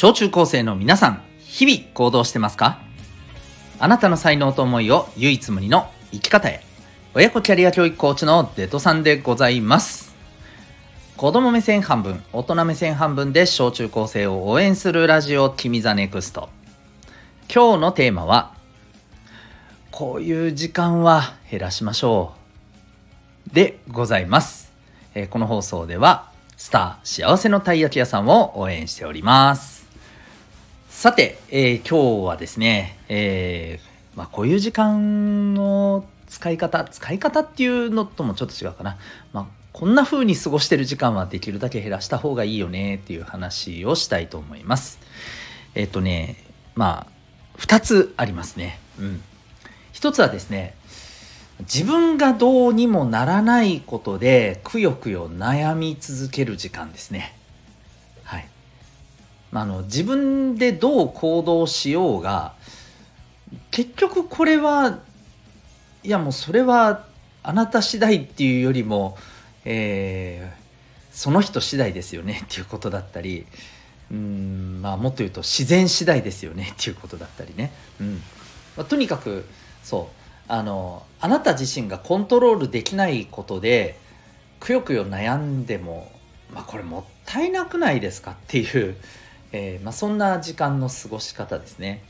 小中高生の皆さん、日々行動してますか？あなたの才能と思いを唯一無二の生き方へ。親子キャリア教育コーチのデトさんでございます。子供目線半分、大人目線半分で小中高生を応援するラジオ君 the NEXT。今日のテーマは、こういう時間は減らしましょう。でございます。え、この放送では、スター幸せのたい焼き屋さんを応援しております。さて、えー、今日はですね、えー、まあ、こういう時間の使い方、使い方っていうのともちょっと違うかな。まあ、こんな風に過ごしてる時間はできるだけ減らした方がいいよねっていう話をしたいと思います。えっ、ー、とね、まあ、2つありますね。うん。1つはですね、自分がどうにもならないことでくよくよ悩み続ける時間ですね。あの自分でどう行動しようが結局これはいやもうそれはあなた次第っていうよりも、えー、その人次第ですよねっていうことだったりうんまあもっと言うと自然次第ですよねっていうことだったりね、うん。まあ、とにかくそう。あのあなた自身がコントロールできないことでくよくよ悩んでも、まあ、これもったいなくないですかっていうえー、まあ、そんな時間の過ごし方ですね。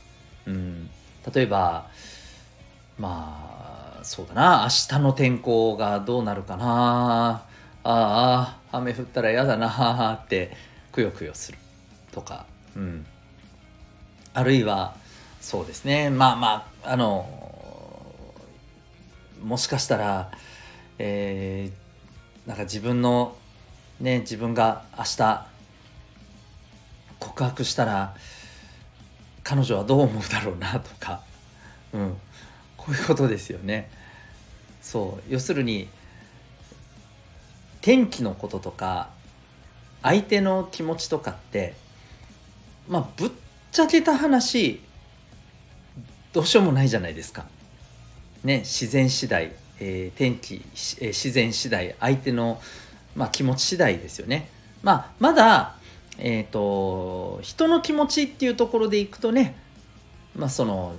うん、例えばまあそうだな。明日の天候がどうなるかな。ああ雨降ったら嫌だなってくよくよするとか、うん、あるいはそうですね。まあまああのもしかしたら、えー、なんか自分のね自分が明日告白したら彼女はどう思うだろうなとか、うん、こういうことですよね。そう要するに天気のこととか相手の気持ちとかってまあぶっちゃけた話どうしようもないじゃないですか。ね自然次第、えー、天気、えー、自然次第相手の、まあ、気持ち次第ですよね。まあまだえっ、ー、と人の気持ちっていうところでいくとねまあその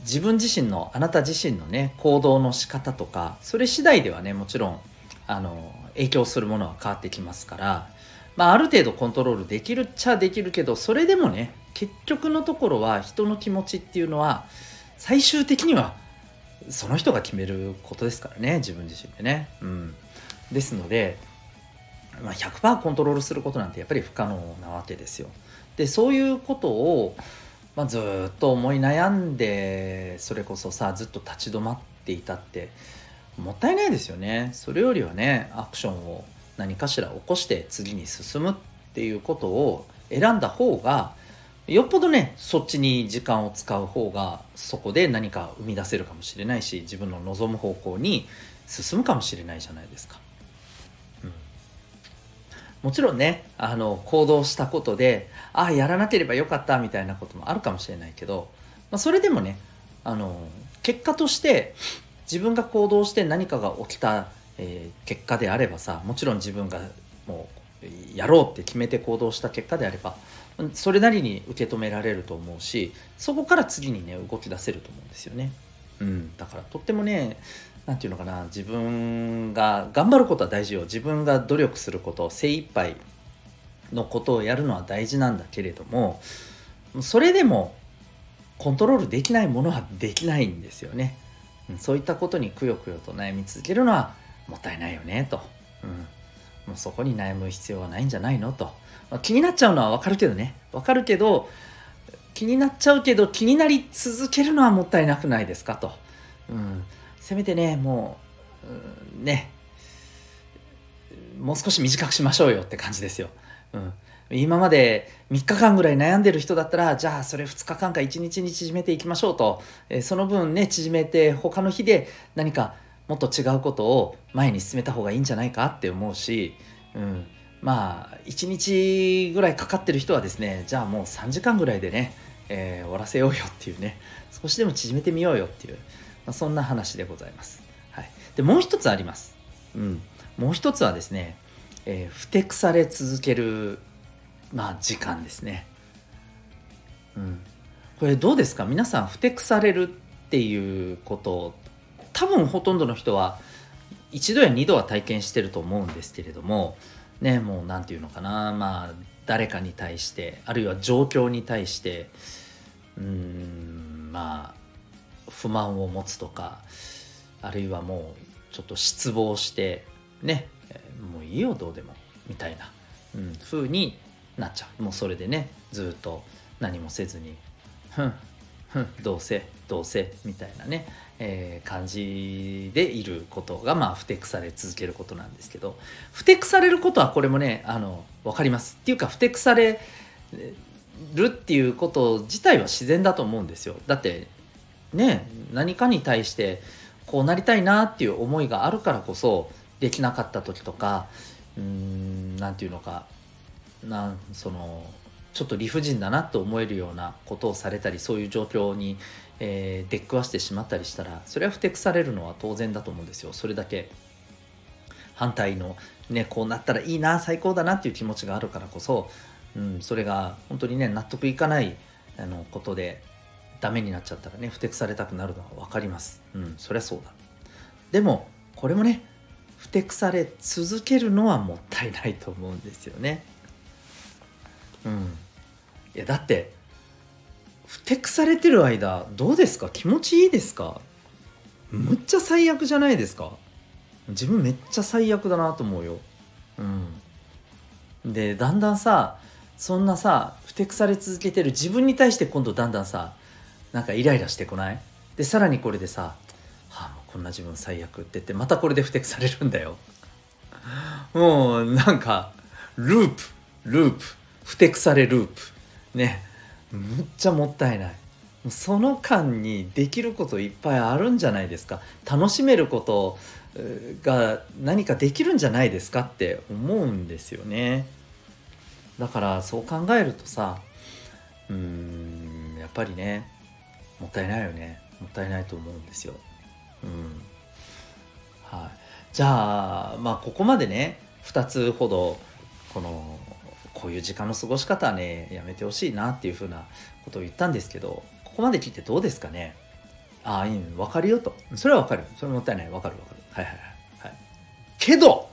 自分自身のあなた自身のね行動の仕方とかそれ次第ではねもちろんあの影響するものは変わってきますから、まあ、ある程度コントロールできるっちゃできるけどそれでもね結局のところは人の気持ちっていうのは最終的にはその人が決めることですからね自分自身でね。うん、ですのでまあ、100%コントロールすることなんてやっぱり不可能なわけですよ。でそういうことを、まあ、ずっと思い悩んでそれこそさずっと立ち止まっていたってもったいないですよね。それよりはねアクションを何かしら起こして次に進むっていうことを選んだ方がよっぽどねそっちに時間を使う方がそこで何か生み出せるかもしれないし自分の望む方向に進むかもしれないじゃないですか。もちろんねあの行動したことでああやらなければよかったみたいなこともあるかもしれないけど、まあ、それでもねあの結果として自分が行動して何かが起きた、えー、結果であればさもちろん自分がもうやろうって決めて行動した結果であればそれなりに受け止められると思うしそこから次にね動き出せると思うんですよね。うん、だからとってもね何て言うのかな自分が頑張ることは大事よ自分が努力すること精一杯のことをやるのは大事なんだけれどもそれでもコントロールできないものはできないんですよね。そういったことにくよくよと悩み続けるのはもったいないよねと。うん、もうそこに悩む必要はないんじゃないのと。まあ、気になっちゃうのはわかるけどね。わかるけど気になっちゃうけど気になり続けるのはもったいなくないですかと。うんせめてねもう、うん、ね。もう少し短くしましょうよって感じですよ。うん、今まで3日間ぐらい悩んでる人だったらじゃあそれ2日間か1日に縮めていきましょうと、えー、その分ね縮めて他の日で何かもっと違うことを前に進めた方がいいんじゃないかって思うし、うん、まあ1日ぐらいかかってる人はですねじゃあもう3時間ぐらいでね、えー、終わらせようよっていうね。少しでも縮めてみようよっていう。まあ、そんな話でございます。はい、でもう一つあります。うん、もう一つはですね、えー、ふてくされ続ける、まあ、時間ですね。うん、これどうですか？皆さんふてくされるっていうこと多分ほとんどの人は一度や二度は体験してると思うんですけれどもねもう何て言うのかなまあ誰かに対してあるいは状況に対してうんまあ不満を持つとかあるいはもうちょっと失望してねもういいよどうでもみたいな、うん、風になっちゃう。もうそれでねずっと何もせずにふんふんどうせどうせみたいなね、えー、感じでいることがまあふてくされ続けることなんですけどふてくされることはこれもねあの分かります。っていうかふてくされるっていうこと自体は自然だと思うんですよ。だってね何かに対してこうなりたいなっていう思いがあるからこそできなかった時とかうーん何て言うのかなんそのちょっと理不尽だなと思えるようなことをされたりそういう状況に、えー、出くわしてしまったりしたらそれはふてくされるのは当然だと思うんですよ。それだけ反対のねこうなったらいいな最高だなっていう気持ちがあるからこそ、うん、それが本当にね納得いかないあのことでダメになっちゃったらねふてくされたくなるのは分かります。うんそりゃそうだ。でもこれもねふてくされ続けるのはもったいないと思うんですよね。うん。いやだってふてくされてる間どうですか？気持ちいいですか？むっちゃ最悪じゃないですか？自分めっちゃ最悪だなと思うよ。うん。でだんだんさそんなさふてくされ続けてる自分に対して今度だんだんさなんかイライラしてこない？でさらにこれでさ「はあもうこんな自分最悪」って言ってまたこれでふてくされるんだよ。もうなんかループループふてくされループ。ね。むっちゃもったいない。その間にできることいっぱいあるんじゃないですか。楽しめることが何かできるんじゃないですかって思うんですよね。だからそう考えるとさうーんやっぱりねもったいないよね。もったいないと思うんですよ。うん。はい。じゃあまあここまでね2つほどこのこういう時間の過ごし方はねやめてほしいなっていうふうなことを言ったんですけどここまで聞いてどうですかね？ああいいの分かるよと。それは分かる。それもったいない。分かる分かる。はいはいはい、はい、けど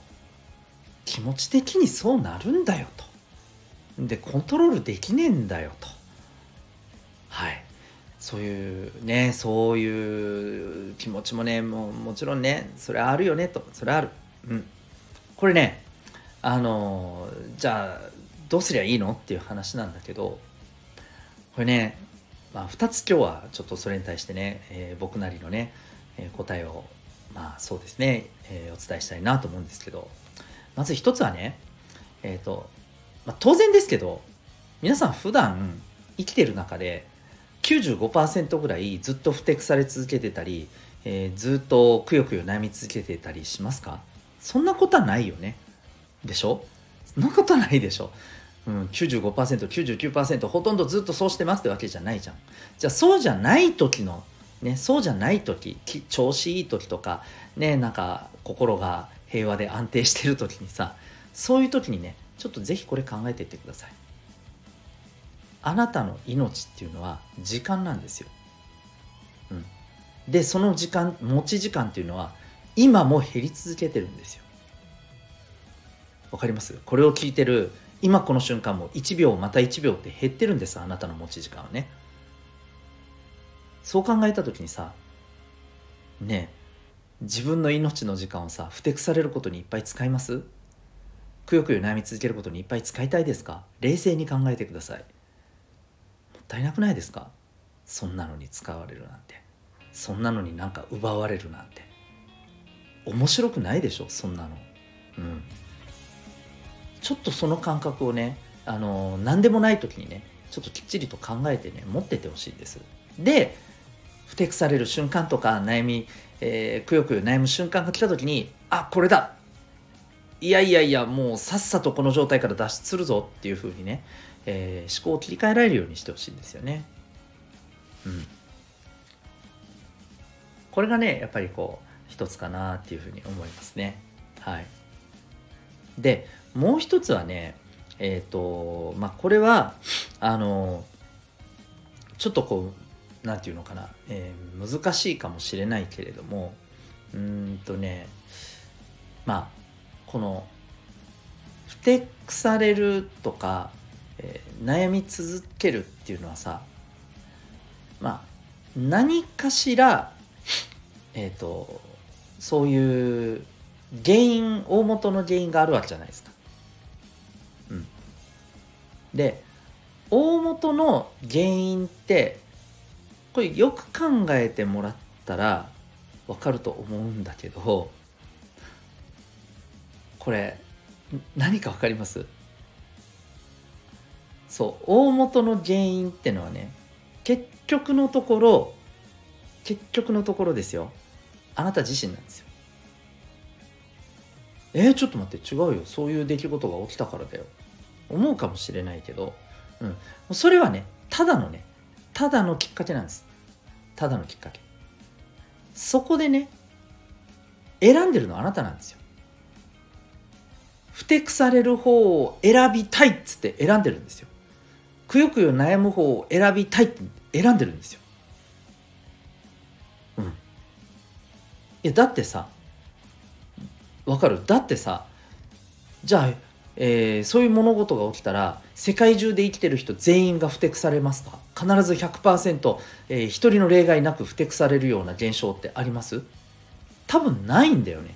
気持ち的にそうなるんだよと。でコントロールできねえんだよと。そういうねそういう気持ちもねもうもちろんねそれあるよねとそれある。うん。これねあのじゃあどうすりゃいいのっていう話なんだけどこれね、まあ、2つ今日はちょっとそれに対してね、えー、僕なりのね、えー、答えをまあそうですね、えー、お伝えしたいなと思うんですけどまず1つはねえっ、と、まあ、当然ですけど皆さん普段生きてる中で95%ぐらいずっとふてくされ続けてたり、えー、ずっとくよくよ悩み続けてたりしますか？そんなことはないよね。でしょ？そんなことないでしょ？うん、95%99% ほとんどずっとそうしてますってわけじゃないじゃん。じゃあそうじゃない時のねそうじゃない時調子いい時とかねなんか心が平和で安定してる時にさそういう時にねちょっとぜひこれ考えていってください。あなたの命っていうのは時間なんですよ、うん、でその時間持ち時間っていうのは今も減り続けてるんですよ。わかります？これを聞いてる今この瞬間も1秒また1秒って減ってるんですあなたの持ち時間はね。そう考えた時にさね自分の命の時間をさふてくされることにいっぱい使います？くよくよ悩み続けることにいっぱい使いたいですか？冷静に考えてください。ったいなくないですか？そんなのに使われるなんて。そんなのになんか奪われるなんて。面白くないでしょ？そんなの。うん。ちょっとその感覚をねあの何でもない時にねちょっときっちりと考えてね持っててほしいんです。でふてくされる瞬間とか悩み、えー、くよくよ悩む瞬間が来た時にあこれだ。いやいやいやもうさっさとこの状態から脱出するぞっていうふうにね、えー、思考を切り替えられるようにしてほしいんですよね。うん。これがねやっぱりこう一つかなっていうふうに思いますね。はい。でもう一つはねえっ、ー、とまあこれはあのちょっとこう何て言うのかな、えー、難しいかもしれないけれどもうんとねまあこのふてくされるとか、えー、悩み続けるっていうのはさまあ何かしらえっ、ー、とそういう原因大元の原因があるわけじゃないですか。うん、で大元の原因ってこれよく考えてもらったらわかると思うんだけどこれ何かわかります？そう大元の原因ってのはね結局のところ結局のところですよ。あなた自身なんですよ。えー、ちょっと待って違うよ。そういう出来事が起きたからだよ。思うかもしれないけど、うん、それはねただのねただのきっかけなんです。ただのきっかけ。そこでね選んでるのはあなたなんですよ。ふてくされる方を選びたいっつって選んでるんですよ。くよくよ悩む方を選びたいって選んでるんですようんいやだってさわかる？だってさじゃあ、えー、そういう物事が起きたら世界中で生きてる人全員がふてくされますか？必ず100%、えー、一人の例外なくふてくされるような現象ってあります？多分ないんだよね。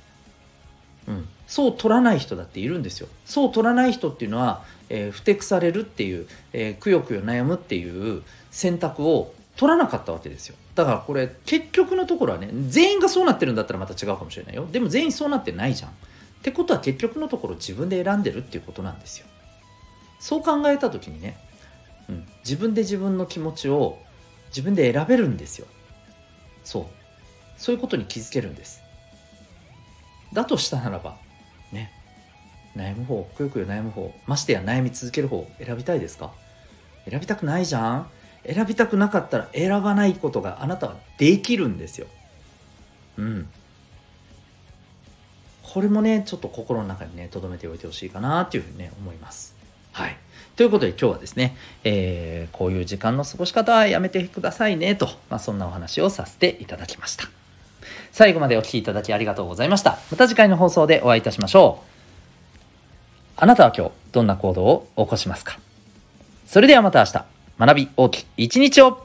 うん。そう取らない人だっているんですよ。そう取らない人っていうのは、えー、ふてくされるっていう、えー、くよくよ悩むっていう選択を取らなかったわけですよ。だからこれ結局のところはね全員がそうなってるんだったらまた違うかもしれないよ。でも全員そうなってないじゃん。ってことは結局のところ自分で選んでるっていうことなんですよ。そう考えた時にね、うん、自分で自分の気持ちを自分で選べるんですよ。そう。そういうことに気づけるんです。だとしたならばね悩む方くよくよ悩む方ましてや悩み続ける方選びたいですか？選びたくないじゃん選びたくなかったら選ばないことがあなたはできるんですよ。うん。これもね、ちょっと心の中にね、留めておいてほしいかなっていうふうにね、思います。はい。ということで今日はですね、えー、こういう時間の過ごし方はやめてくださいねと、まあ、そんなお話をさせていただきました。最後までお聴きいただきありがとうございました。また次回の放送でお会いいたしましょう。あなたは今日どんな行動を起こしますか？それではまた明日。学び大きい一日を